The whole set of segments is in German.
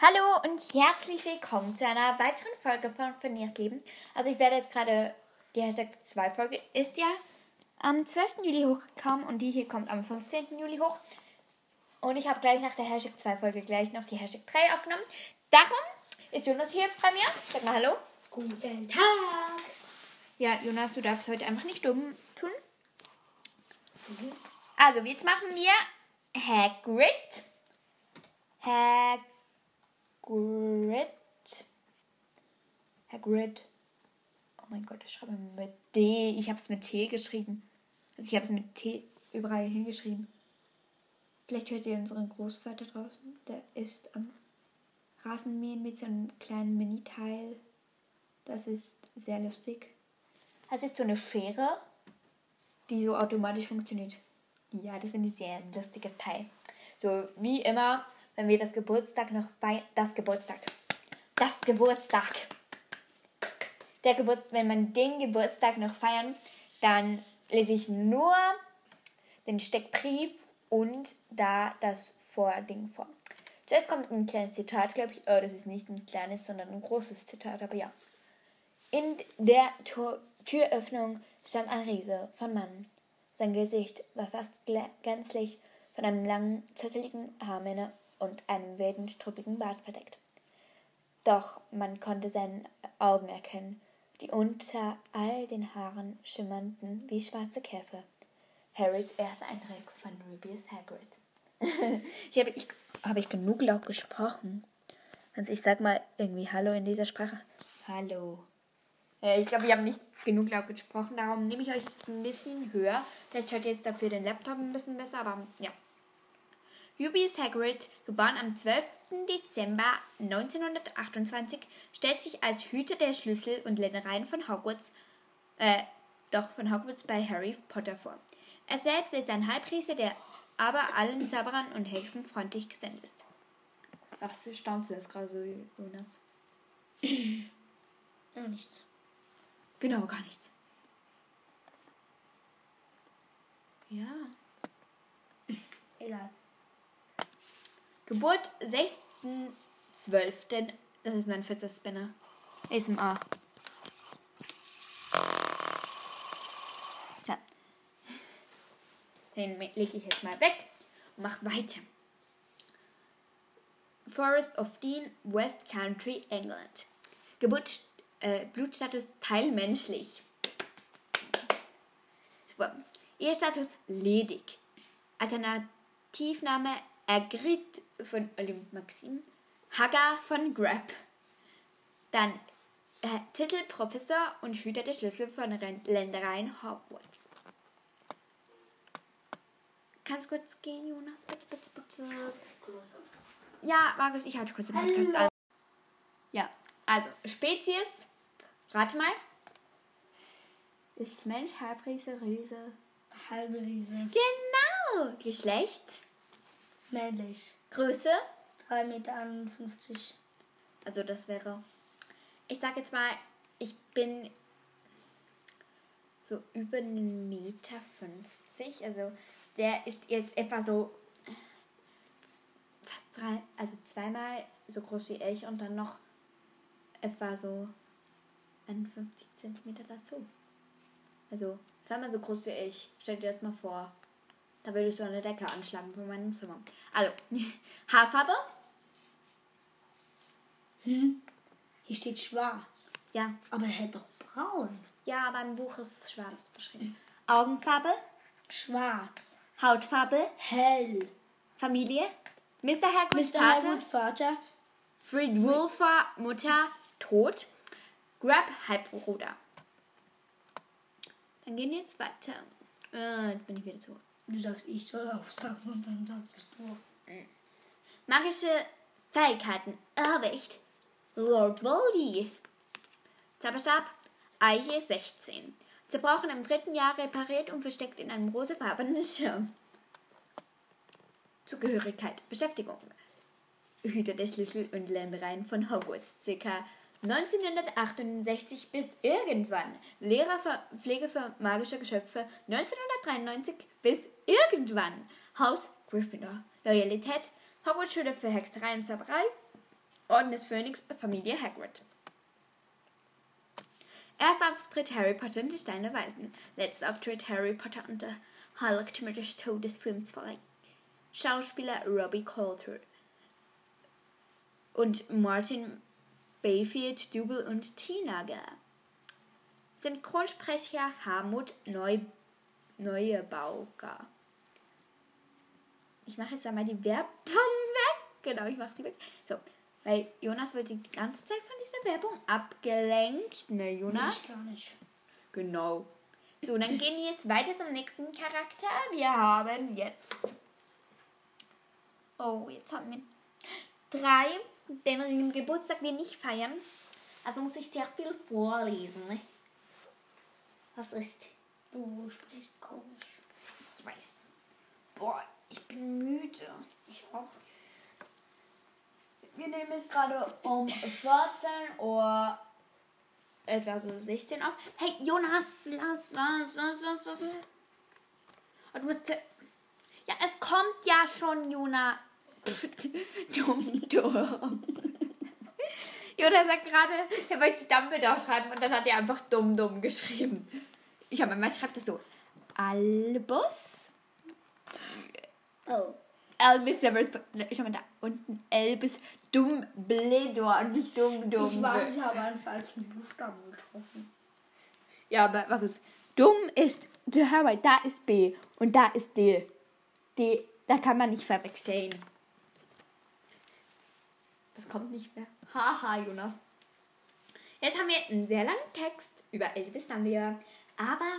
Hallo und herzlich willkommen zu einer weiteren Folge von Fenias Leben. Also ich werde jetzt gerade, die Hashtag 2 Folge ist ja am 12. Juli hochgekommen und die hier kommt am 15. Juli hoch. Und ich habe gleich nach der Hashtag 2 Folge gleich noch die Hashtag 3 aufgenommen. Darum ist Jonas hier bei mir. Sag mal Hallo. Guten Tag. Ja, Jonas, du darfst heute einfach nicht dumm tun. Also, jetzt machen wir Hagrid. Hagrid. Hagrid. Oh mein Gott, ich schreibe mit D. Ich habe es mit T geschrieben. Also ich habe es mit T überall hingeschrieben. Vielleicht hört ihr unseren Großvater draußen. Der ist am Rasenmähen mit so einem kleinen Mini-Teil. Das ist sehr lustig. Das ist so eine Schere, die so automatisch funktioniert. Ja, das finde ich sehr lustiges Teil. So wie immer, wenn wir das Geburtstag noch bei das Geburtstag. Das Geburtstag. Der Geburt, wenn man den Geburtstag noch feiern, dann lese ich nur den Steckbrief und da das Vording vor. Zuerst kommt ein kleines Zitat, glaube ich. Oh, das ist nicht ein kleines, sondern ein großes Zitat, aber ja. In der Tor Türöffnung stand ein Riese von Mann. Sein Gesicht war fast gänzlich von einem langen, zotteligen Haarmähne und einem wilden, struppigen Bart verdeckt. Doch man konnte seine Augen erkennen, die unter all den Haaren schimmerten wie schwarze Käfer. Harrys erster Eindruck von Rubius Hagrid. ich habe ich, hab ich genug laut gesprochen. Also ich sag mal irgendwie Hallo in dieser Sprache. Hallo. Äh, ich glaube, wir haben nicht genug laut gesprochen, darum nehme ich euch ein bisschen höher. Vielleicht hört ihr jetzt dafür den Laptop ein bisschen besser, aber ja. Rubius Hagrid, geboren am 12. Dezember 1928, stellt sich als Hüter der Schlüssel und Ländereien von Hogwarts, äh, doch von Hogwarts bei Harry Potter vor. Er selbst ist ein Halbriese, der aber allen Zauberern und Hexen freundlich gesendet ist. Was staunst du jetzt gerade so, Jonas? Ja, nichts. Genau, gar nichts. Ja. Egal. Geburt 6.12. Das ist mein 40. Spinner. ASMR. Ja. Den lege ich jetzt mal weg und mache weiter. Forest of Dean, West Country, England. Geburt, äh, Blutstatus teilmenschlich. Super. Ehestatus ledig. Alternativname Ergrit von Olymp Maxim. Hagar von Grab. Dann äh, Titel Professor und Hüter der Schlüssel von Ren Ländereien Hogwarts. Kannst du kurz gehen, Jonas? Bitte, bitte, bitte. Ja, Markus, ich halte kurz den Podcast an. Ja, also Spezies. Rate mal. Ist Mensch, Halbriese, Riese. Halbe Riese. Genau. Geschlecht. Männlich. Größe. 3,51 Meter. Also das wäre. Ich sag jetzt mal, ich bin so über einen Meter 50. Also der ist jetzt etwa so drei, also zweimal so groß wie ich und dann noch etwa so 51 Zentimeter dazu. Also zweimal so groß wie ich. Stell dir das mal vor. Da würde ich so eine Decke anschlagen von meinem Zimmer. Also, Haarfarbe? Hm? Hier steht schwarz. Ja. Aber er hat doch braun. Ja, aber im Buch ist es schwarz beschrieben. Augenfarbe? Schwarz. Hautfarbe? Hell. Familie? Mr. Hagrid, Mr. Vater? Hagrid, Vater. Fred Wolfer, Mutter, tot. Grab, Halbbruder. Dann gehen wir jetzt weiter. Äh, jetzt bin ich wieder zurück. Du sagst, ich soll aufsagen und dann sagst du. Magische Fähigkeiten. Irrwicht. Lord Voldy. Zauberstab. Eiche 16. Zerbrochen im dritten Jahr repariert und versteckt in einem rosafarbenen Schirm. Zugehörigkeit. Beschäftigung. Hüter der Schlüssel und Ländereien von Hogwarts. Circa 1968 bis irgendwann. Lehrer für Pflege für magische Geschöpfe 1993 bis irgendwann. Haus Gryffindor. Loyalität. Hogwarts Schule für Hexerei und Zauberei. Orden des Phönix, Familie Hagrid. Erster Auftritt Harry Potter und die Steine Weisen. Letzter Auftritt Harry Potter und der Heiligtümer des Todes Film 2. Schauspieler Robbie Coulter und Martin Bayfield, Dougal und Teenager. Synchronsprecher Harmut Neu Neuebauger. Ich mache jetzt einmal die Werbung weg. Genau, ich mache sie weg. So, weil Jonas wird die ganze Zeit von dieser Werbung abgelenkt. Ne, Jonas? Ich gar nicht. Genau. So, dann gehen wir jetzt weiter zum nächsten Charakter. Wir haben jetzt. Oh, jetzt haben wir drei, deren Geburtstag wir nicht feiern. Also muss ich sehr viel vorlesen. Ne? Was ist? Du sprichst komisch. Ich weiß. Boah, ich bin müde. Ich auch. Wir nehmen jetzt gerade um 14 Uhr etwa so 16 auf. Hey, Jonas, lass, lass, lass, lass, lass. Und du musst. Ja, es kommt ja schon, Jonas. dumm, dumm. Jonas sagt gerade, er wollte Dumbledore schreiben und dann hat er einfach dumm, dumm geschrieben. Ich habe man schreibt das so. Albus? Oh. Albus Severus. Ich habe da unten Albus Dumbledore und nicht dumm, dumm. Ich weiß, ich habe einen falschen Buchstaben getroffen. Ja, aber Markus, dumm ist, hör mal, da ist B und da ist D. D, da kann man nicht verwechseln. Das kommt nicht mehr. Haha, Jonas. Jetzt haben wir einen sehr langen Text über Elvis Dumbledore, aber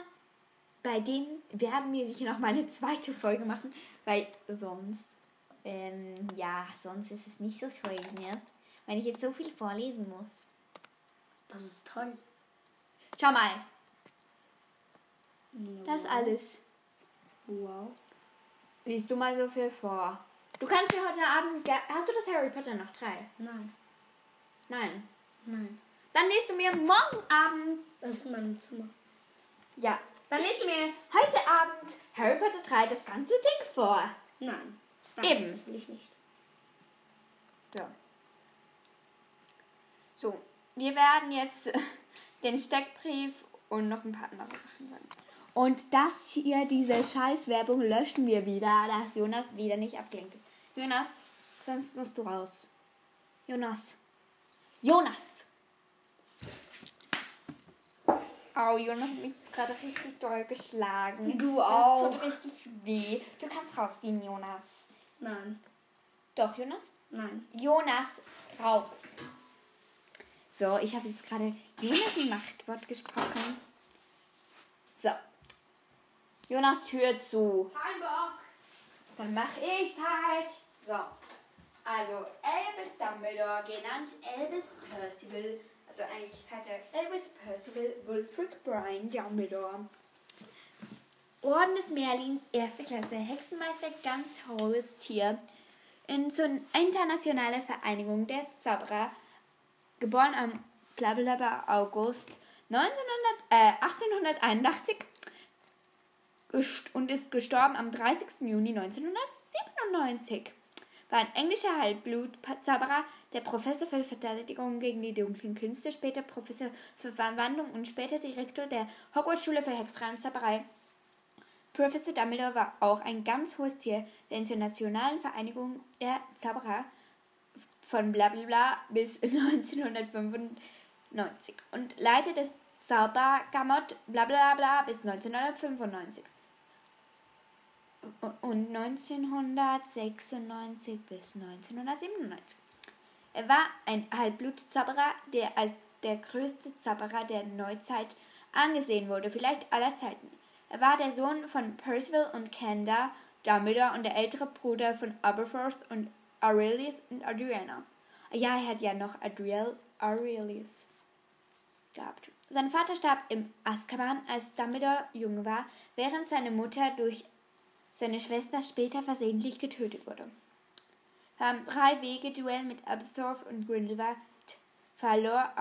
bei dem werden wir sicher noch mal eine zweite Folge machen, weil sonst, ähm, ja, sonst ist es nicht so toll, ne? Wenn ich jetzt so viel vorlesen muss. Das ist toll. Schau mal, das alles. Wow. Liest du mal so viel vor. Du kannst dir heute Abend. Hast du das Harry Potter noch drei? Nein. Nein. Nein. Dann liest du mir morgen Abend. Das ist mein Zimmer. Ja. Dann liest du mir heute Abend Harry Potter 3 das ganze Ding vor. Nein. Nein. Eben. Das will ich nicht. Ja. So. Wir werden jetzt den Steckbrief und noch ein paar andere Sachen sagen. Und das hier, diese Scheißwerbung, löschen wir wieder, dass Jonas wieder nicht abgelenkt ist. Jonas, sonst musst du raus. Jonas. Jonas! Au, Jonas hat mich gerade richtig doll geschlagen. Du auch. Das tut richtig weh. Du kannst rausgehen, Jonas. Nein. Doch, Jonas? Nein. Jonas, raus. So, ich habe jetzt gerade Jonas ein Machtwort gesprochen. So. Jonas Tür zu. Kein Bock. Dann mache ich halt. So. Also, Albus Dumbledore, genannt Albus Percival. Also eigentlich heißt er Albus Percival Wulfric Brian Dumbledore. Orden des Merlins, erste Klasse, Hexenmeister, ganz hohes Tier. In zur internationale Vereinigung der Zauberer. Geboren am blablabla August 1900, äh, 1881 gest- und ist gestorben am 30. Juni 1997. War ein englischer Halbblutzauberer, der Professor für Verteidigung gegen die dunklen Künste, später Professor für Verwandlung und später Direktor der Hogwarts-Schule für Hexerei und Zauberei. Professor Dumbledore war auch ein ganz hohes Tier der Internationalen Vereinigung der Zauberer von Blablabla bis 1995 und Leiter des Zaubergamot Blablabla bis 1995 und 1996 bis 1997. Er war ein Halbblutzauberer, der als der größte Zauberer der Neuzeit angesehen wurde, vielleicht aller Zeiten. Er war der Sohn von Percival und Canda Dumbledore und der ältere Bruder von Aberforth und Aurelius und Adriana. Ja, er hat ja noch Adriel Aurelius gehabt. Sein Vater starb im Azkaban, als Dumbledore jung war, während seine Mutter durch seine Schwester später versehentlich getötet wurde. Beim Drei-Wege-Duell mit Aberforth und Grindelwald verlor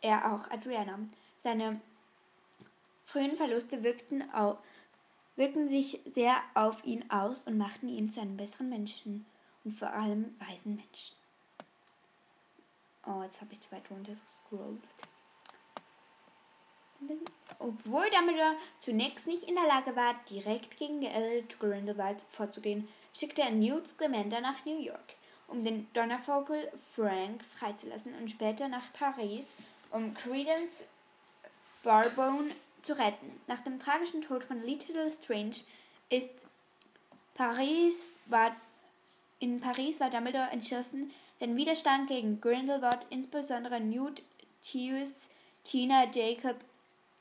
er auch Adriana. Seine frühen Verluste wirkten, wirkten sich sehr auf ihn aus und machten ihn zu einem besseren Menschen und vor allem weisen Menschen. Oh, jetzt habe ich zwei drunter gescrollt. Obwohl Dumbledore zunächst nicht in der Lage war, direkt gegen Gellert Grindelwald vorzugehen, schickte er Newt Scamander nach New York, um den Donnervogel Frank freizulassen und später nach Paris, um Credence Barbone zu retten. Nach dem tragischen Tod von Little Strange ist Paris war, in Paris war Dumbledore entschlossen, den Widerstand gegen Grindelwald, insbesondere Newt, Hughes, Tina, Jacob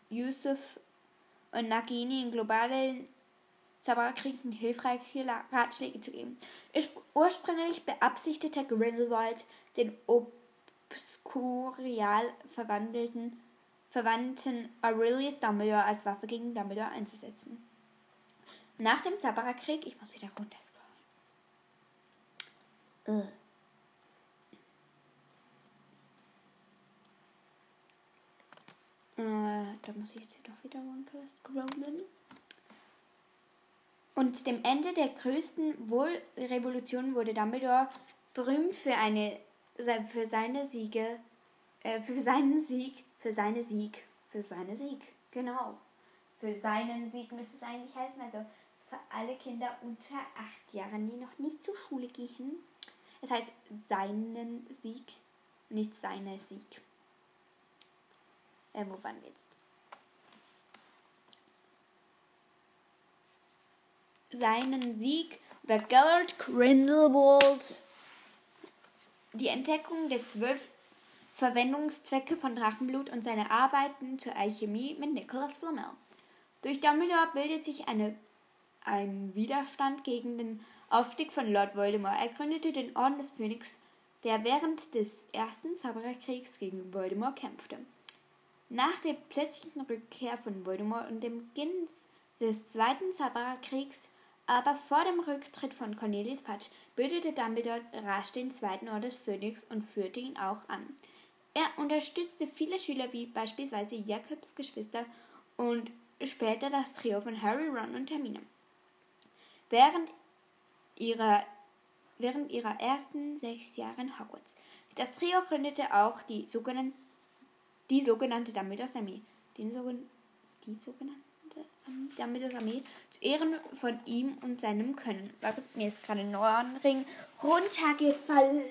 Yusuf und Nagini in globalen Zaubererkriegen hilfreiche Ratschläge zu geben. Ursprünglich beabsichtigte Grindelwald, den obskurial verwandelten Verwandten Aurelius Dumbledore als Waffe gegen Dumbledore einzusetzen. Nach dem Zaubererkrieg, ich muss wieder runterscrollen. Uh. Äh, da muss ich jetzt doch wieder runter scrollen. Und dem Ende der größten Wohlrevolution wurde Dumbledore berühmt für eine für seine Siege, äh, für seinen Sieg, für seine Sieg, für seine Sieg, genau. Für seinen Sieg müsste es eigentlich heißen, also für alle Kinder unter acht Jahren, die noch nicht zur Schule gehen. Es heißt seinen Sieg, nicht seine Sieg. Äh, wo waren wir jetzt? Seinen Sieg über Gellert Grindelwald. Die Entdeckung der zwölf Verwendungszwecke von Drachenblut und seine Arbeiten zur Alchemie mit Nicholas Flamel. Durch Dumbledore bildet sich eine, ein Widerstand gegen den Aufstieg von Lord Voldemort. Er gründete den Orden des Phönix, der während des ersten Zaubererkriegs gegen Voldemort kämpfte. Nach der plötzlichen Rückkehr von Voldemort und dem Beginn des Zweiten Zaubererkriegs, aber vor dem Rücktritt von Cornelius Fudge, bildete Dumbledore rasch den Zweiten Orden des Phönix und führte ihn auch an. Er unterstützte viele Schüler wie beispielsweise Jakobs Geschwister und später das Trio von Harry, Ron und Hermine. Während ihrer, während ihrer ersten sechs Jahre in Hogwarts. Das Trio gründete auch die sogenannten die sogenannte Dumbledores Armee. Den sogen die sogenannte Dumbledores Armee zu Ehren von ihm und seinem Können. Mir ist gerade ein Nordring runtergefallen.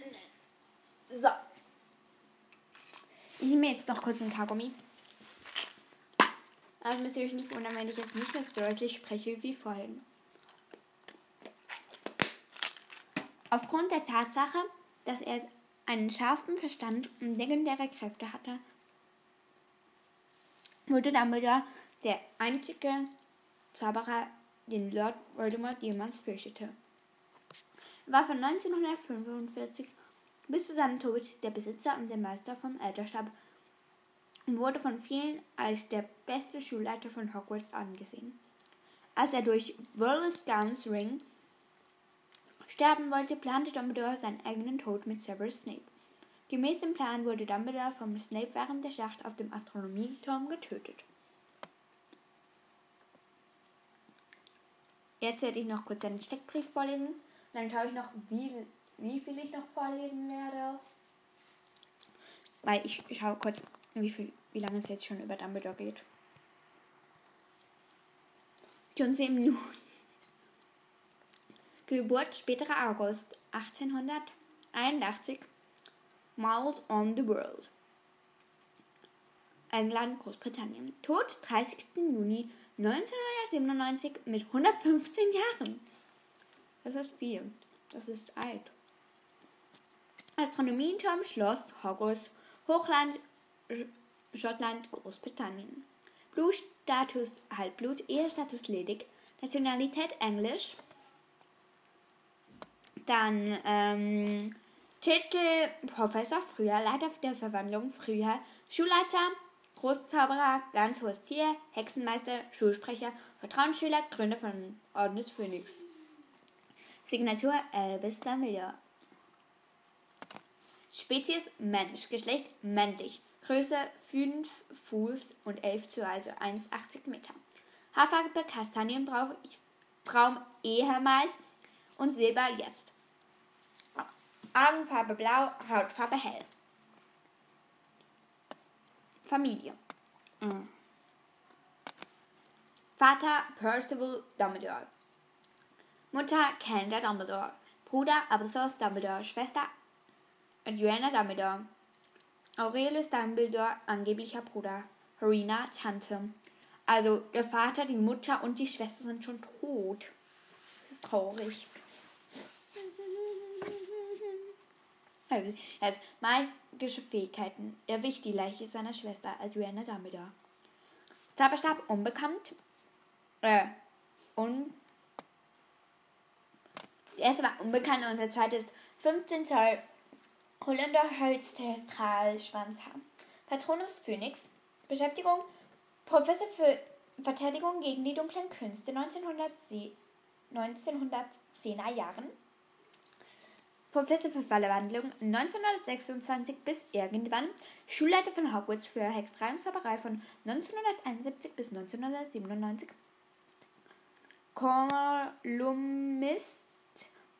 So. Ich nehme jetzt noch kurz einen Kaugummi. Also müsst ihr euch nicht wundern, wenn ich jetzt nicht mehr so deutlich spreche wie vorhin. Aufgrund der Tatsache, dass er einen scharfen Verstand und legendäre Kräfte hatte, wurde Dumbledore der einzige Zauberer, den Lord Voldemort jemals fürchtete. Er war von 1945 bis zu seinem Tod der Besitzer und der Meister vom Elterstab und wurde von vielen als der beste Schulleiter von Hogwarts angesehen. Als er durch Wallace Gowns Ring sterben wollte, plante Dumbledore seinen eigenen Tod mit Severus Snape. Gemäß dem Plan wurde Dumbledore vom Snape während der Schlacht auf dem Astronomieturm getötet. Jetzt werde ich noch kurz einen Steckbrief vorlesen. Dann schaue ich noch, wie, wie viel ich noch vorlesen werde. Weil ich schaue kurz, wie, viel, wie lange es jetzt schon über Dumbledore geht. Schon 10 Minuten. Geburt späterer August 1881 Miles on the World. England, Großbritannien. Tod 30. Juni 1997 mit 115 Jahren. Das ist viel. Das ist alt. Astronomieturm, Schloss, Hogwarts, Hochland, Schottland, Großbritannien. Blutstatus Halbblut, Ehestatus ledig, Nationalität Englisch. Dann ähm, Titel Professor früher, Leiter der Verwandlung früher, Schulleiter, Großzauberer, ganz hohes Tier, Hexenmeister, Schulsprecher, Vertrauensschüler, Gründer von Orden des Phönix. Signatur Albus Dumbledore. Spezies Mensch, Geschlecht männlich, Größe 5 Fuß und 11 zu, also 1,80 Meter. Haarfarbe Kastanienbraun ehemals und Silber jetzt. Augenfarbe blau, Hautfarbe hell. Familie. Mhm. Vater Percival Dumbledore. Mutter Candida Dumbledore. Bruder Aberforth Dumbledore. Schwester Adriana Dumbledore. Aurelius Dumbledore, angeblicher Bruder. Harina, Tante. Also der Vater, die Mutter und die Schwester sind schon tot. Das ist traurig. Also, magische Fähigkeiten. Er wich die Leiche seiner Schwester Adriana Dumbledore. Zauberstab unbekannt. Äh, un. Der erste war unbekannt und der zweite ist 15 Zoll Holländer Holztestral Schwanzhaar. Patronus Phoenix. Beschäftigung Professor für Verteidigung gegen die dunklen Künste 1910er Jahren. Professor für Verwandlung 1926 bis irgendwann. Schulleiter von Hogwarts für Hexerei und Zauberei von 1971 bis 1997. Kolumnist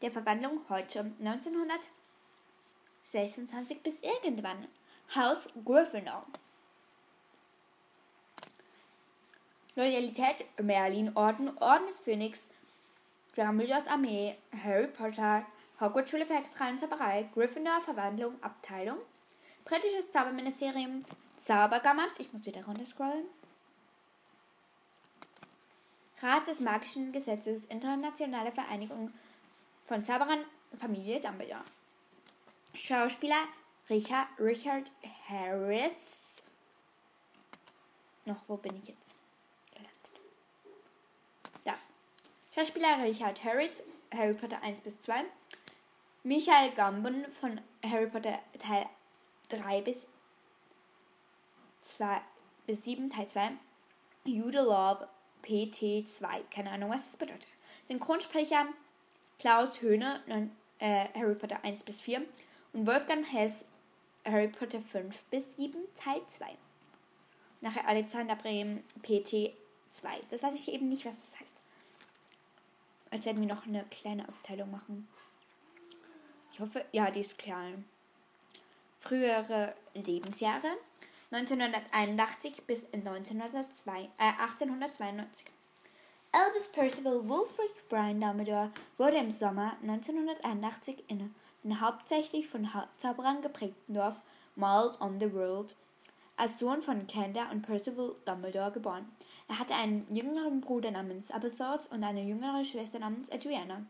der Verwandlung heute 1926 bis irgendwann. Haus Gryffindor. Loyalität Merlin Orden, Orden des Phönix, Dumbledores Armee, Harry Potter, Hogwarts Schule für Hexerei Zauberei, Gryffindor Verwandlung Abteilung, britisches Zauberministerium, Zaubergammert, ich muss wieder runterscrollen, Rat des magischen Gesetzes, internationale Vereinigung von Zauberern, Familie Dumbledore. Schauspieler Richard, Richard Harris. Noch, wo bin ich jetzt? Schauspieler Richard Harris, Harry Potter 1 bis 2. Michael Gambon von Harry Potter Teil 3 bis 2 bis 7 Teil 2. Jude Love PT2. Keine Ahnung, was das bedeutet. Synchronsprecher Klaus Höhne, äh, Harry Potter 1 bis 4. Und Wolfgang Hess, Harry Potter 5 bis 7 Teil 2. Nachher Alexander Brehm PT2. Das weiß ich eben nicht, was das heißt. Als werden wir noch eine kleine Abteilung machen. Ich hoffe, ja, die ist klein. Frühere Lebensjahre 1981 bis 1902, äh, 1892. Albus Percival Wulfric Brian Dumbledore wurde im Sommer 1981 in einem hauptsächlich von Zauberern geprägten Dorf Miles on the World als Sohn von Canda und Percival Dumbledore geboren. Er hatte einen jüngeren Bruder namens Aberforth und eine jüngere Schwester namens Adriana.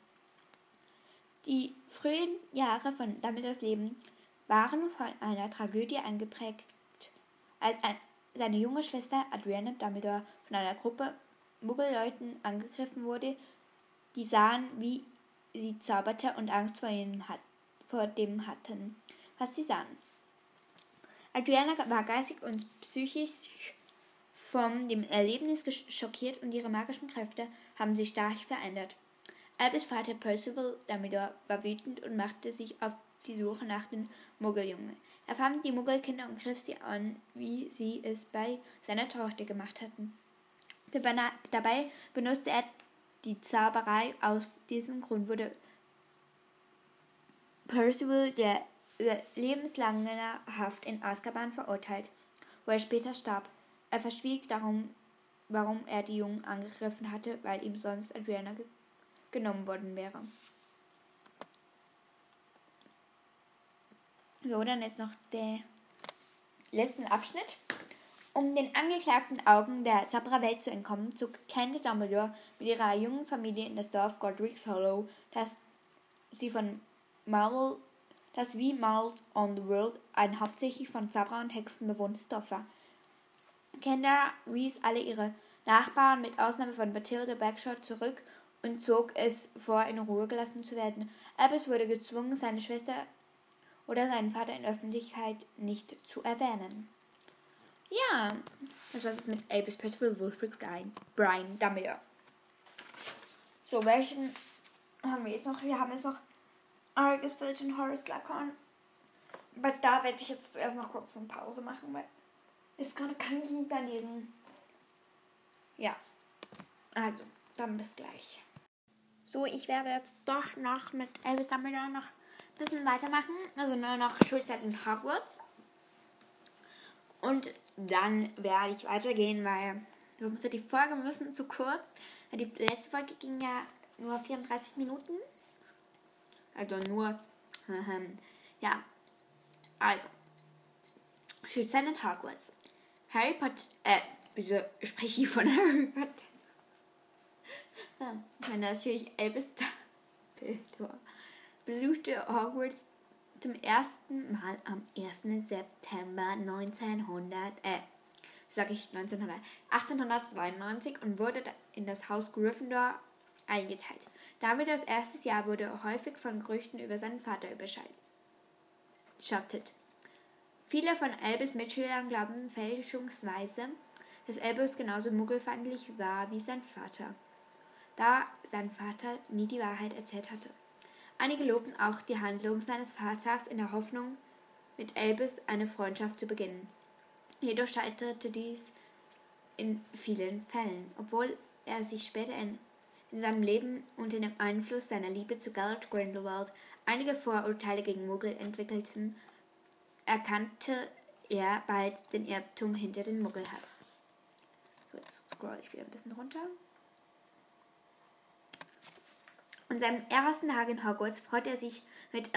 Die frühen Jahre von Dumbledores Leben waren von einer Tragödie eingeprägt, als ein, seine junge Schwester Adriana Dumbledore von einer Gruppe Muggelleuten angegriffen wurde, die sahen, wie sie zauberte und Angst vor, ihnen hat, vor dem hatten, was sie sahen. Adriana war geistig und psychisch von dem Erlebnis schockiert und ihre magischen Kräfte haben sich stark verändert. Albus Vater Percival Dumbledore war wütend und machte sich auf die Suche nach den Muggeljungen. Er fand die Muggelkinder und griff sie an, wie sie es bei seiner Tochter gemacht hatten. Dabei benutzte er die Zauberei. Aus diesem Grund wurde Percival der lebenslange Haft in Azkaban verurteilt, wo er später starb. Er verschwieg darum, warum er die Jungen angegriffen hatte, weil ihm sonst Adriana genommen worden wäre. So, dann ist noch der letzte Abschnitt. Um den angeklagten Augen der Zaubererwelt zu entkommen, zog Candace Dumbledore mit ihrer jungen Familie in das Dorf Godric's Hollow, das sie von Marvel, das wie Marvel on the World ein hauptsächlich von Zauberer und Hexen bewohntes Dorf war. Kendra wies alle ihre Nachbarn mit Ausnahme von Bathilda Bagshot zurück und zog es vor, in Ruhe gelassen zu werden. Albus wurde gezwungen, seine Schwester oder seinen Vater in Öffentlichkeit nicht zu erwähnen. Ja, das war's jetzt mit Albus Percival Wolfric Brian, Brian Dumbledore. So, welchen haben wir jetzt noch? Wir haben jetzt noch Argus Filch und Horace Lacon. Aber da werde ich jetzt zuerst noch kurz eine Pause machen, weil ist gerade kann ich nicht mehr lesen. Ja. Also, dann bis gleich. So, ich werde jetzt doch noch mit Elvis Dumbledore noch ein bisschen weitermachen. Also nur noch Schulzeit in Hogwarts. Und dann werde ich weitergehen, weil sonst wird die Folge ein bisschen zu kurz. Die letzte Folge ging ja nur 34 Minuten. Also nur. ja. Also. Schützern in Hogwarts. Harry Potter. Äh, wieso spreche ich von Harry Potter? Ich meine natürlich Elvis Dumbledore besuchte Hogwarts zum ersten Mal am 1. September 1900, äh, sag ich 1900, 1892 und wurde in das Haus Gryffindor eingeteilt. Damit das erste Jahr wurde häufig von Gerüchten über seinen Vater überschattet. Viele von Albus Mitschülern glauben fälschungsweise, dass Albus genauso muggelfeindlich war wie sein Vater, da sein Vater nie die Wahrheit erzählt hatte. Einige lobten auch die Handlung seines Vaters in der Hoffnung, mit Albus eine Freundschaft zu beginnen. Jedoch scheiterte dies in vielen Fällen, obwohl er sich später in, in seinem Leben unter dem Einfluss seiner Liebe zu Gellert Grindelwald einige Vorurteile gegen Muggel entwickelten, erkannte er bald den Irrtum hinter den Muggelhass. So, jetzt scroll ich wieder ein bisschen runter. An seinem ersten Tag in Hogwarts freut er sich mit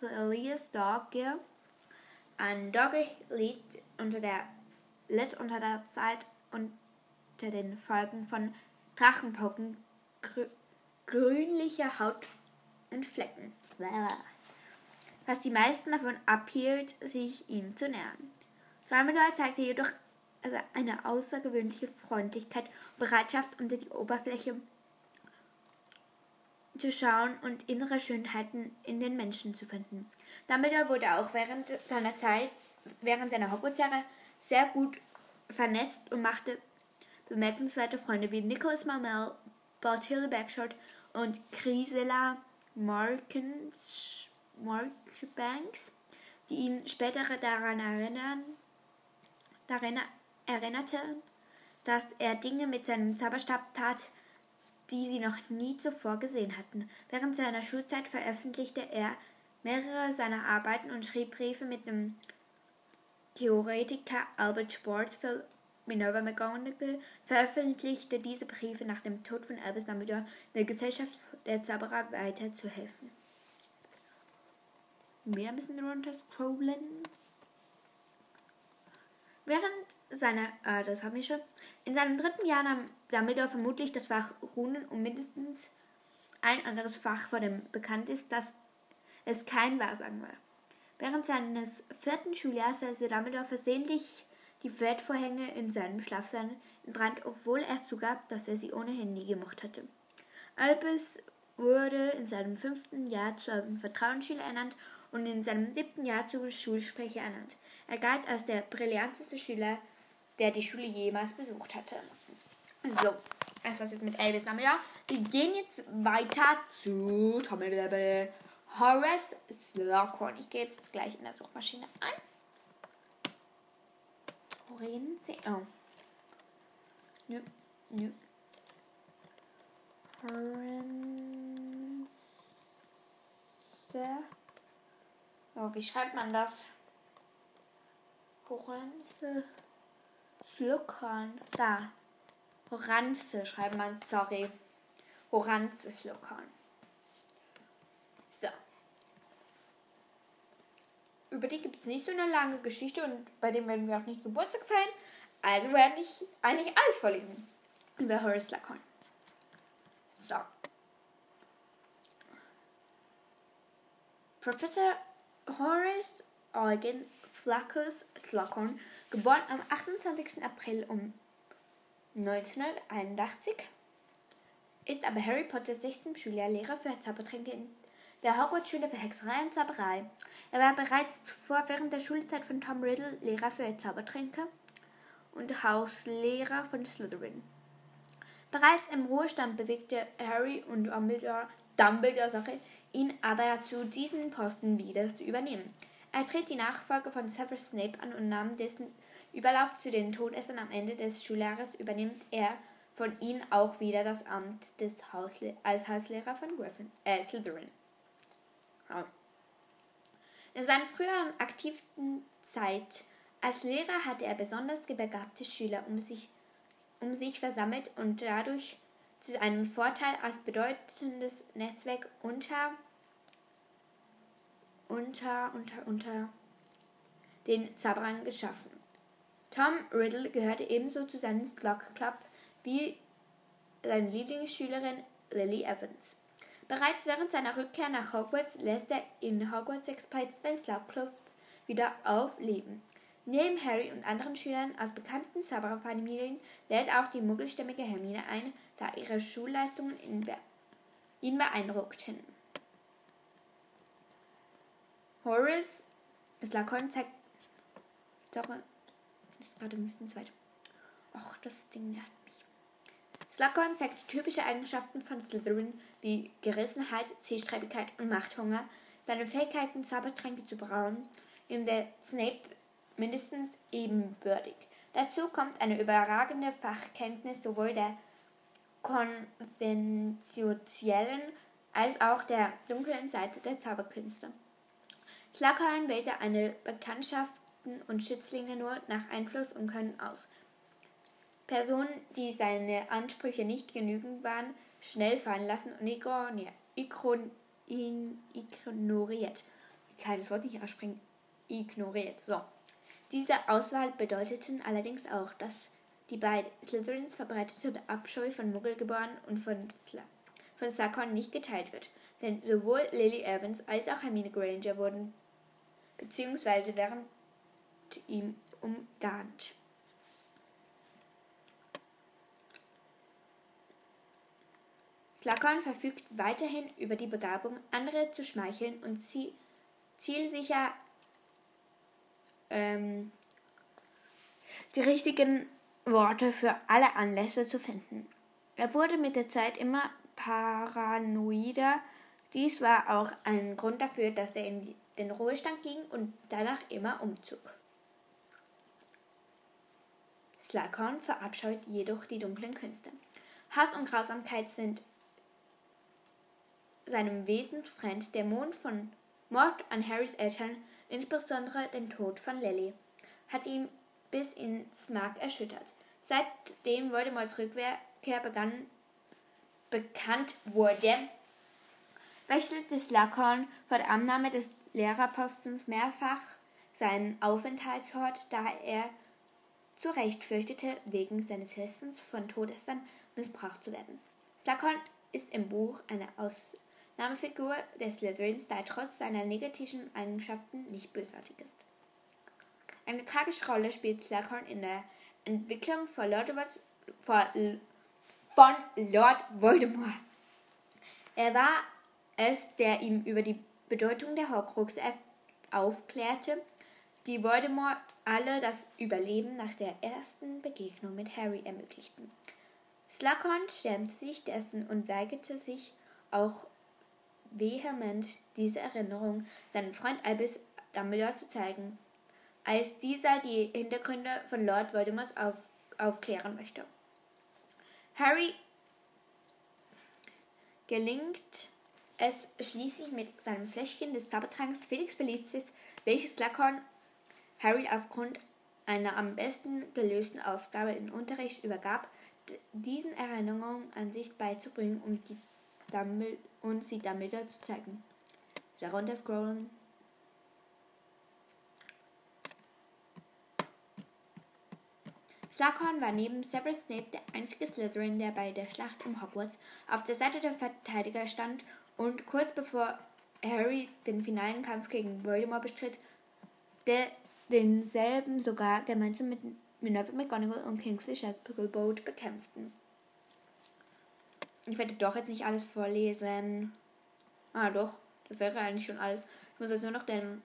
Elias Dogge. Ein Dogge litt unter der, litt unter der Zeit unter den Folgen von Drachenpocken, grü grünlicher Haut und Flecken, was die meisten davon abhielt, sich ihm zu nähern. Dumbledore zeigte jedoch also eine außergewöhnliche Freundlichkeit und Bereitschaft, unter die Oberfläche zu schauen und innere Schönheiten in den Menschen zu finden. Dumbledore wurde auch während seiner Zeit, während seiner Hogwarts-Jahre sehr gut vernetzt und machte bemerkenswerte Freunde wie Nicholas Marmel, Bartilda Bagshot und Markins, Markbanks, die ihn später daran erinnern, daran erinnerten, dass er Dinge mit seinem Zauberstab tat, die sie noch nie zuvor gesehen hatten. Während seiner Schulzeit veröffentlichte er mehrere seiner Arbeiten und schrieb Briefe mit dem Theoretiker Albert für Minerva McGonagall, veröffentlichte diese Briefe nach dem Tod von Albus Dumbledore der Gesellschaft der Zauberer weiterzuhelfen. Wieder ein bisschen runter scrollen. Während seiner, äh, das haben wir schon, in seinem dritten Jahr nahm Dumbledore vermutlich das Fach Runen und mindestens ein anderes Fach, vor dem bekannt ist, dass es kein Wahrsagen war. Während seines vierten Schuljahres setzte Dumbledore versehentlich die Fettvorhänge in seinem Schlafsaal in Brand, obwohl er zugab, dass er sie ohnehin nie gemocht hatte. Albus wurde in seinem fünften Jahr zum Vertrauensschüler ernannt und in seinem siebten Jahr zum Schulsprecher ernannt. Er galt als der brillanteste Schüler, der die Schule jemals besucht hatte. So, das war's jetzt mit Elvis Dumbledore. Wir gehen jetzt weiter zu Trommelwirbel. Horace Slughorn. Ich gehe jetzt gleich in der Suchmaschine ein. Reden Sie. Oh. Nö, nö. Horense. Oh, wie schreibt man das? Horense. Slughorn. Da. Horanze schreibt man, sorry. Horanze Slughorn. So. Über die gibt es nicht so eine lange Geschichte und bei dem werden wir auch nicht Geburtstag feiern. Also werde ich eigentlich alles vorlesen über Horace Slughorn. So. Professor Horace Eugen Flaccus Slughorn, geboren am 28. April um 1981, ist aber Harry Potters sechsten Schüler Lehrer für Zaubertränke in der Hogwarts-Schule für Hexerei und Zauberei. Er war bereits zuvor während der Schulzeit von Tom Riddle Lehrer für Zaubertränke und Hauslehrer von Slytherin. Bereits im Ruhestand bewegte Harry und Dumbledore, Dumbledore Sache, ihn aber dazu, diesen Posten wieder zu übernehmen. Er tritt die Nachfolge von Severus Snape an und nahm dessen Überlauf zu den Todessern am Ende des Schuljahres übernimmt er von ihnen auch wieder das Amt des Hausle als Hauslehrer von Griffin, äh, Slytherin. In seiner früheren aktiven Zeit Als Lehrer hatte er besonders begabte Schüler um sich, um sich versammelt und dadurch zu einem Vorteil als bedeutendes Netzwerk unter, unter, unter, unter den Zauberern geschaffen. Tom Riddle gehörte ebenso zu seinem Slug Club wie seine Lieblingsschülerin Lily Evans. Bereits während seiner Rückkehr nach Hogwarts lässt er in Hogwarts Express den Slug Club wieder aufleben. Neben Harry und anderen Schülern aus bekannten Zaubererfamilien lädt auch die muggelstämmige Hermine ein, da ihre Schulleistungen ihn beeindruckten. Horace Slughorn zeigt. Das ist gerade ein bisschen zu weit. Och, das Ding nervt mich. Slughorn zeigt die typischen Eigenschaften von Slytherin wie Gerissenheit, Zielstrebigkeit und Machthunger. Seine Fähigkeiten, Zaubertränke zu brauen, ihm der Snape mindestens ebenbürtig. Dazu kommt eine überragende Fachkenntnis sowohl der konventionellen als auch der dunklen Seite der Zauberkünste. Slughorn wählte eine Bekanntschaften und Schützlinge nur nach Einfluss und Können aus. Personen, die seine Ansprüche nicht genügend waren, schnell fallen lassen und ignoriert. Ich kann das Wort nicht aussprechen. Ignoriert. So. Diese Auswahl bedeuteten allerdings auch, dass die bei Slytherins verbreitete Abscheu von Muggelgeborenen und von, Sla von Slughorn nicht geteilt wird. Denn sowohl Lily Evans als auch Hermine Granger wurden beziehungsweise während ihm umgarnt. Slughorn verfügt weiterhin über die Begabung, andere zu schmeicheln und zielsicher ähm, die richtigen Worte für alle Anlässe zu finden. Er wurde mit der Zeit immer paranoider. Dies war auch ein Grund dafür, dass er in den Ruhestand ging und danach immer umzog. Slughorn verabscheut jedoch die dunklen Künste. Hass und Grausamkeit sind seinem Wesen fremd. Der Mond von Mord an Harrys Eltern, insbesondere den Tod von Lily, hat ihn bis ins Mark erschüttert. Seitdem Voldemorts Rückkehr begann, bekannt wurde, wechselte Slughorn vor der Annahme des Lehrerpostens mehrfach seinen Aufenthaltsort, da er zu Recht fürchtete, wegen seines Wissens von Todessern missbraucht zu werden. Slughorn ist im Buch eine Ausnahmefigur des Slytherins, da er trotz seiner negativen Eigenschaften nicht bösartig ist. Eine tragische Rolle spielt Slughorn in der Entwicklung von Lord, von Lord Voldemort. Er war es, der ihm über die Bedeutung der Horcrux aufklärte, die Voldemort alle das Überleben nach der ersten Begegnung mit Harry ermöglichten. Slughorn schämte sich dessen und weigerte sich auch vehement, diese Erinnerung seinem Freund Albus Dumbledore zu zeigen, als dieser die Hintergründe von Lord Voldemorts auf, aufklären möchte. Harry gelingt es schließlich mit seinem Fläschchen des Zaubertranks Felix Felicis, welches Slughorn Harry aufgrund einer am besten gelösten Aufgabe im Unterricht übergab, diesen Erinnerungen an sich beizubringen und, die Dumbledore, und sie Dumbledore zu zeigen. Darunter scrollen. Slughorn war neben Severus Snape der einzige Slytherin, der bei der Schlacht um Hogwarts auf der Seite der Verteidiger stand und kurz bevor Harry den finalen Kampf gegen Voldemort bestritt, der denselben sogar gemeinsam mit Minerva McGonagall und Kingsley Shacklebolt bekämpften. Ich werde doch jetzt nicht alles vorlesen. Ah, doch. Das wäre eigentlich schon alles. Ich muss jetzt nur noch den,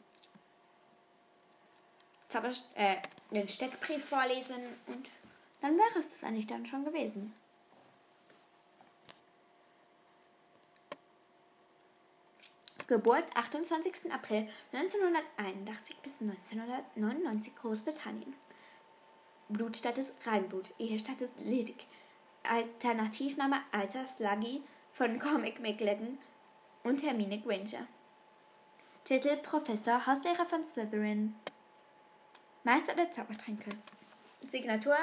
Zauber äh, den Steckbrief vorlesen und dann wäre es das eigentlich dann schon gewesen. Geburt 28. April 1981 bis 1999 Großbritannien. Blutstatus Reinblut, Ehestatus ledig. Alternativname Alter Sluggy von Comic McLaggen und Hermine Granger. Titel Professor, Hauslehrer von Slytherin. Meister der Zaubertränke. Signatur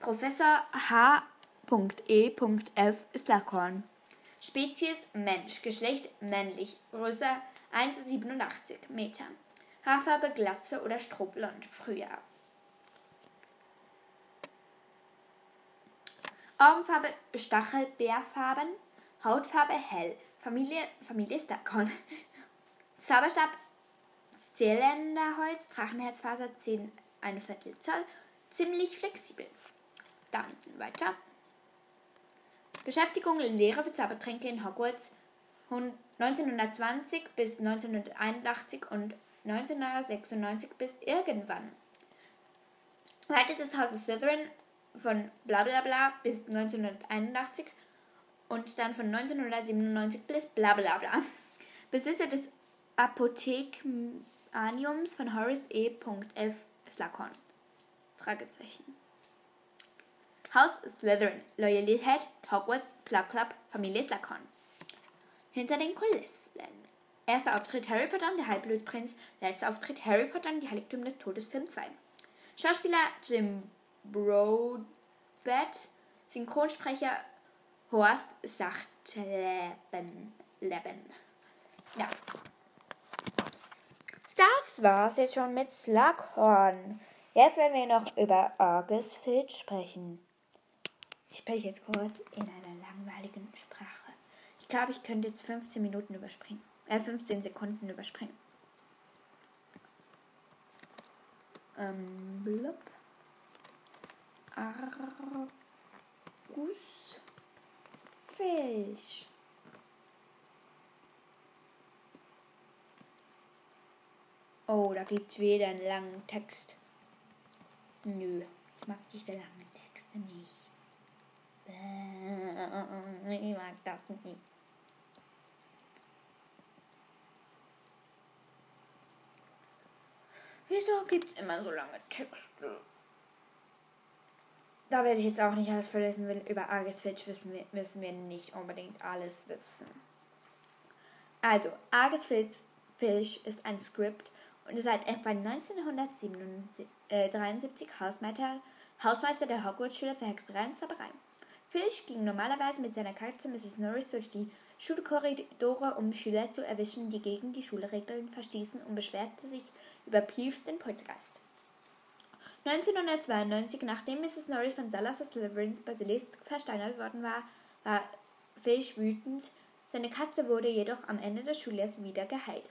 Professor H.E.F. Slughorn. Spezies Mensch. Geschlecht männlich. Größe 1,87 Meter. Haarfarbe Glatze oder Strohblond. Frühjahr. Augenfarbe Stachelbeerfarben. Hautfarbe hell. Familie, Familie Slughorn. Zauberstab Zylinderholz, Drachenherzfaser 10 eine Viertel Zoll. Ziemlich flexibel. Dann weiter. Beschäftigung Lehre für Zaubertränke in Hogwarts 1920 bis 1981 und 1996 bis irgendwann. Leiter des Hauses Slytherin von bla bla bla bis 1981 und dann von 1997 bis bla bla bla. Besitzer des Apothekaniums von Horace E. F. Slughorn. Fragezeichen. Haus Slytherin. Loyalität Hogwarts Slug Club Familie Slughorn. Hinter den Kulissen. Erster Auftritt Harry Potter und der Halbblutprinz. Letzter Auftritt Harry Potter und die Heiligtümer des Todes Film 2. Schauspieler Jim Broadbent. Synchronsprecher Horst Sachtleben. Leben. Ja. Das war's jetzt schon mit Slughorn. Jetzt werden wir noch über Argus Filch sprechen. Ich spreche jetzt kurz in einer langweiligen Sprache. Ich glaube, ich könnte jetzt 15 Minuten überspringen. Äh, 15 Sekunden überspringen. Ähm, blub. Argus Fisch. Oh, da gibt's wieder einen langen Text. Nö, ich mag diese langen Texte nicht. Ich mag das nicht. Wieso gibt's immer so lange Texte? Da werde ich jetzt auch nicht alles verlesen, weil über Argus Filch wissen wir, müssen wir nicht unbedingt alles wissen. Also, Argus Filch ist ein Skript und ist seit etwa 1973 Hausmeister, Hausmeister der Hogwarts-Schüler für Hexerei und Zauberei. Filch ging normalerweise mit seiner Katze Mrs. Norris durch die Schulkorridore, um Schüler zu erwischen, die gegen die Schulregeln verstießen und beschwerte sich über Peeves, den Poltergeist. 1992, nachdem Mrs. Norris von Salazar Slytherins Basilisk versteinert worden war, war Filch wütend. Seine Katze wurde jedoch am Ende des Schuljahres wieder geheilt.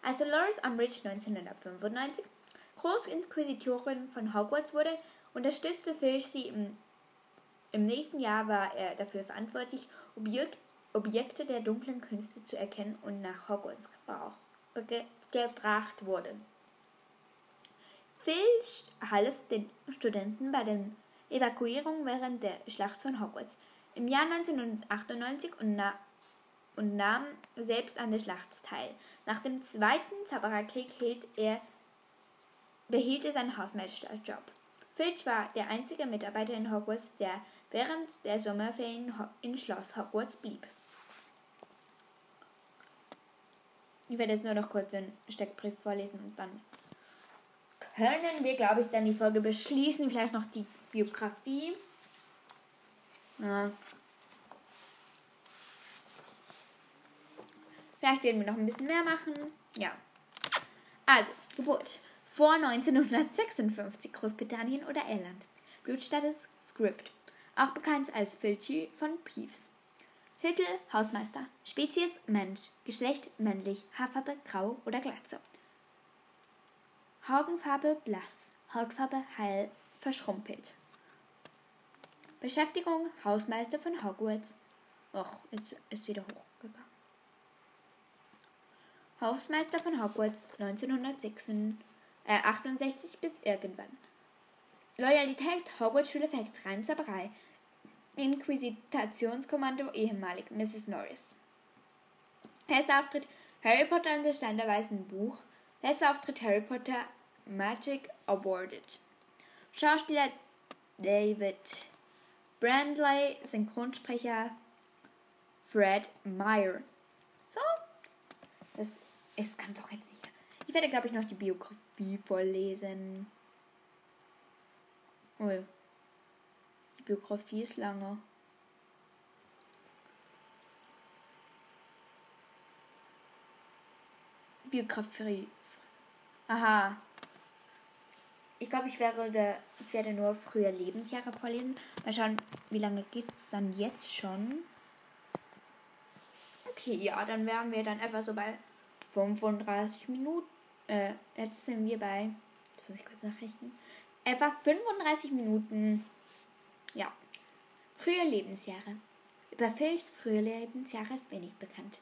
Als Dolores Umbridge 1995 Großinquisitorin von Hogwarts wurde, unterstützte Filch sie im, im nächsten Jahr war er dafür verantwortlich, Objek Objekte der dunklen Künste zu erkennen und nach Hogwarts ge gebracht wurden. Filch half den Studenten bei der Evakuierung während der Schlacht von Hogwarts im Jahr 1998 und, na und nahm selbst an der Schlacht teil. Nach dem Zweiten Zaubererkrieg er, behielt er seinen Hausmeisterjob. Filch war der einzige Mitarbeiter in Hogwarts, der während der Sommerferien in Schloss Hogwarts blieb. Ich werde jetzt nur noch kurz den Steckbrief vorlesen und dann können wir, glaube ich, dann die Folge beschließen. Vielleicht noch die Biografie. Ja. Vielleicht werden wir noch ein bisschen mehr machen. Ja. Also, Geburt. Vor 1956 Großbritannien oder Irland. Blutstatus Script. Auch bekannt als Filchi von Peeves. Titel Hausmeister. Spezies Mensch. Geschlecht männlich. Haarfarbe grau oder glatze. Augenfarbe blass. Hautfarbe heil verschrumpelt. Beschäftigung Hausmeister von Hogwarts. Och, jetzt ist wieder hochgegangen. Hausmeister von Hogwarts 1968 äh, bis irgendwann. Loyalität Hogwarts-Schule und Zauberei. Inquisitationskommando ehemalig Mrs. Norris. Erster Auftritt Harry Potter und der Stein der Weißen Buch. Letzter Auftritt Harry Potter Magic Awarded. Schauspieler David Brandley, Synchronsprecher Fred Meyer. So, das, es kann doch jetzt nicht. Ich werde, glaube ich, noch die Biografie vorlesen. Ui. Die Biografie ist lange. Biografie. Aha. Ich glaube, ich werde, ich werde nur frühe Lebensjahre vorlesen. Mal schauen, wie lange geht es dann jetzt schon. Okay, ja, dann wären wir dann etwa so bei 35 Minuten. Äh, jetzt sind wir bei, das muss ich kurz nachrichten, etwa 35 Minuten. Ja, frühe Lebensjahre. Über Filchs frühe Lebensjahre ist wenig bekannt.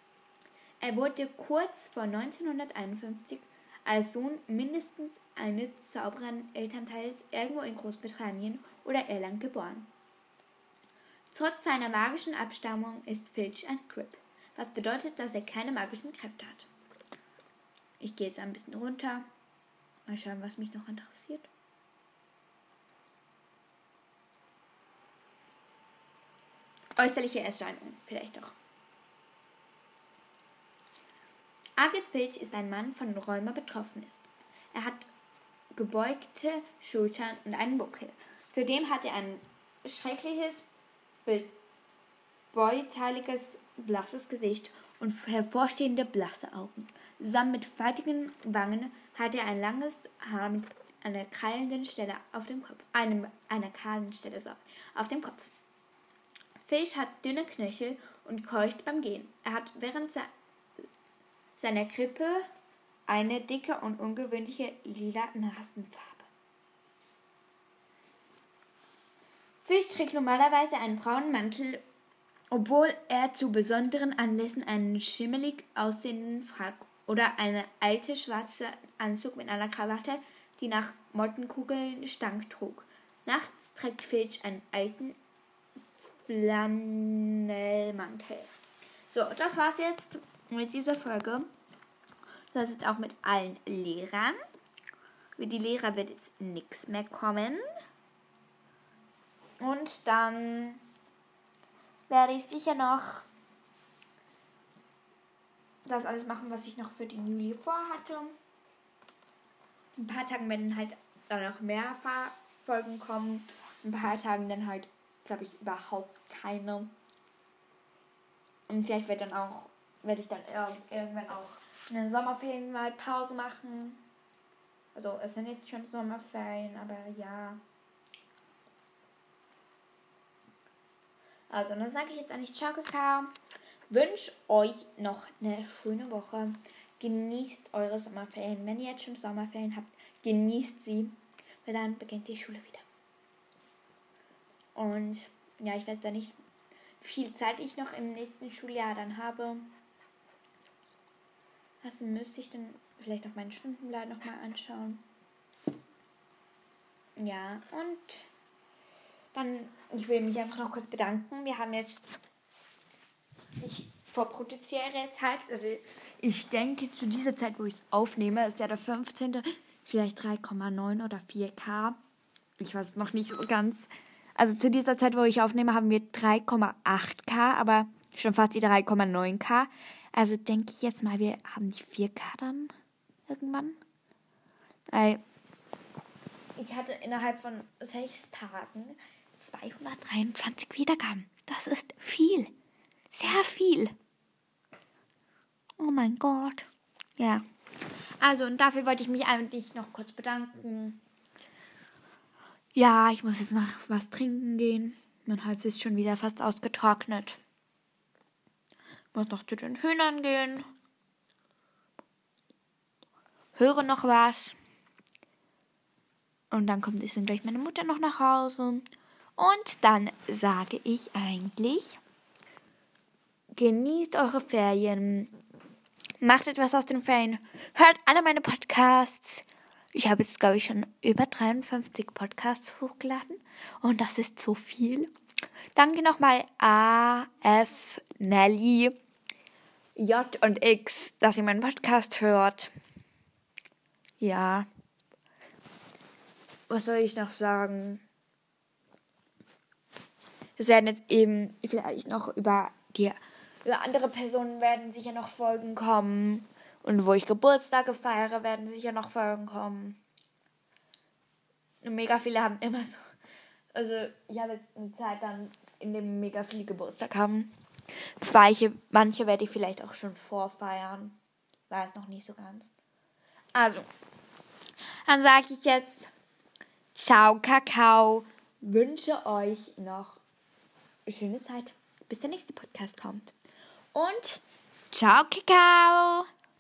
Er wurde kurz vor 1951 als Sohn mindestens eines sauberen Elternteils irgendwo in Großbritannien oder Irland geboren. Trotz seiner magischen Abstammung ist Filch ein Script, was bedeutet, dass er keine magischen Kräfte hat. Ich gehe jetzt ein bisschen runter. Mal schauen, was mich noch interessiert. Äußerliche Erscheinung, vielleicht doch. Argus Filch ist ein Mann, von Rheuma betroffen ist. Er hat gebeugte Schultern und einen Buckel. Zudem hat er ein schreckliches, beuteliges, blasses Gesicht und hervorstehende blasse Augen. Zusammen mit faltigen Wangen hat er ein langes Haar mit einer krallenden Stelle auf dem Kopf. Einem, einer kahlen Stelle sorry, auf dem Kopf. Fisch hat dünne Knöchel und keucht beim Gehen. Er hat während seiner Krippe eine dicke und ungewöhnliche lila Nasenfarbe. Fisch trägt normalerweise einen braunen Mantel, obwohl er zu besonderen Anlässen einen schimmelig aussehenden Frack oder eine alte schwarze Anzug mit einer Krawatte, die nach Mottenkugeln stank, trug. Nachts trägt Filch einen alten Flanellmantel. So, das war's jetzt mit dieser Folge. Das ist jetzt auch mit allen Lehrern. Für die Lehrer wird jetzt nichts mehr kommen. Und dann werde ich sicher noch das alles machen, was ich noch für den Juli vorhatte. ein paar Tagen werden halt dann noch mehr Folgen kommen. ein paar Tagen dann halt, glaube ich, überhaupt keine. Und vielleicht wird dann auch, werde ich dann irgendwann auch in den Sommerferien mal Pause machen. Also es sind jetzt schon Sommerferien, aber ja. Also dann sage ich jetzt eigentlich Ciao Kakao. Wünsche euch noch eine schöne Woche. Genießt eure Sommerferien. Wenn ihr jetzt schon Sommerferien habt, genießt sie. Weil dann beginnt die Schule wieder. Und ja, ich weiß da nicht, wie viel Zeit ich noch im nächsten Schuljahr dann habe. Also müsste ich dann vielleicht noch meinen Stundenplan nochmal anschauen. Ja, und dann, ich will mich einfach noch kurz bedanken. Wir haben jetzt, ich vorproduziere Zeit, also ich denke zu dieser Zeit, wo ich es aufnehme, ist ja der 15. Vielleicht 3,9 oder 4K. Ich weiß noch nicht so ganz. Also zu dieser Zeit, wo ich aufnehme, haben wir 3,8K, aber schon fast die 3,9K. Also denke ich jetzt mal, wir haben die 4K dann irgendwann. Weil ich hatte innerhalb von sechs Tagen 223 Wiedergaben. Das ist viel. Sehr viel. Oh mein Gott. Ja. Also, und dafür wollte ich mich eigentlich noch kurz bedanken. Ja, ich muss jetzt noch was trinken gehen. Mein Hals ist schon wieder fast ausgetrocknet. Muss noch zu den Hühnern gehen. Höre noch was. Und dann kommt jetzt gleich meine Mutter noch nach Hause. Und dann sage ich eigentlich, genießt eure Ferien. Macht etwas aus den Ferien. Hört alle meine Podcasts. Ich habe jetzt, glaube ich, schon über 53 Podcasts hochgeladen. Und das ist so viel. Danke nochmal A, F, Nelly, J und X, dass ihr meinen Podcast hört. Ja. Was soll ich noch sagen? Es werden jetzt eben vielleicht noch über die über andere Personen werden sicher noch Folgen kommen. Und wo ich Geburtstage feiere, werden sicher noch Folgen kommen. Und mega viele haben immer so Also, ich habe jetzt eine Zeit dann in dem mega viel Geburtstag haben. Zweiche, manche werde ich vielleicht auch schon vorfeiern. Weiß noch nicht so ganz. Also, dann sage ich jetzt Ciao, Kakao. Wünsche euch noch eine schöne Zeit, bis der nächste Podcast kommt. Und ciao, Kakao.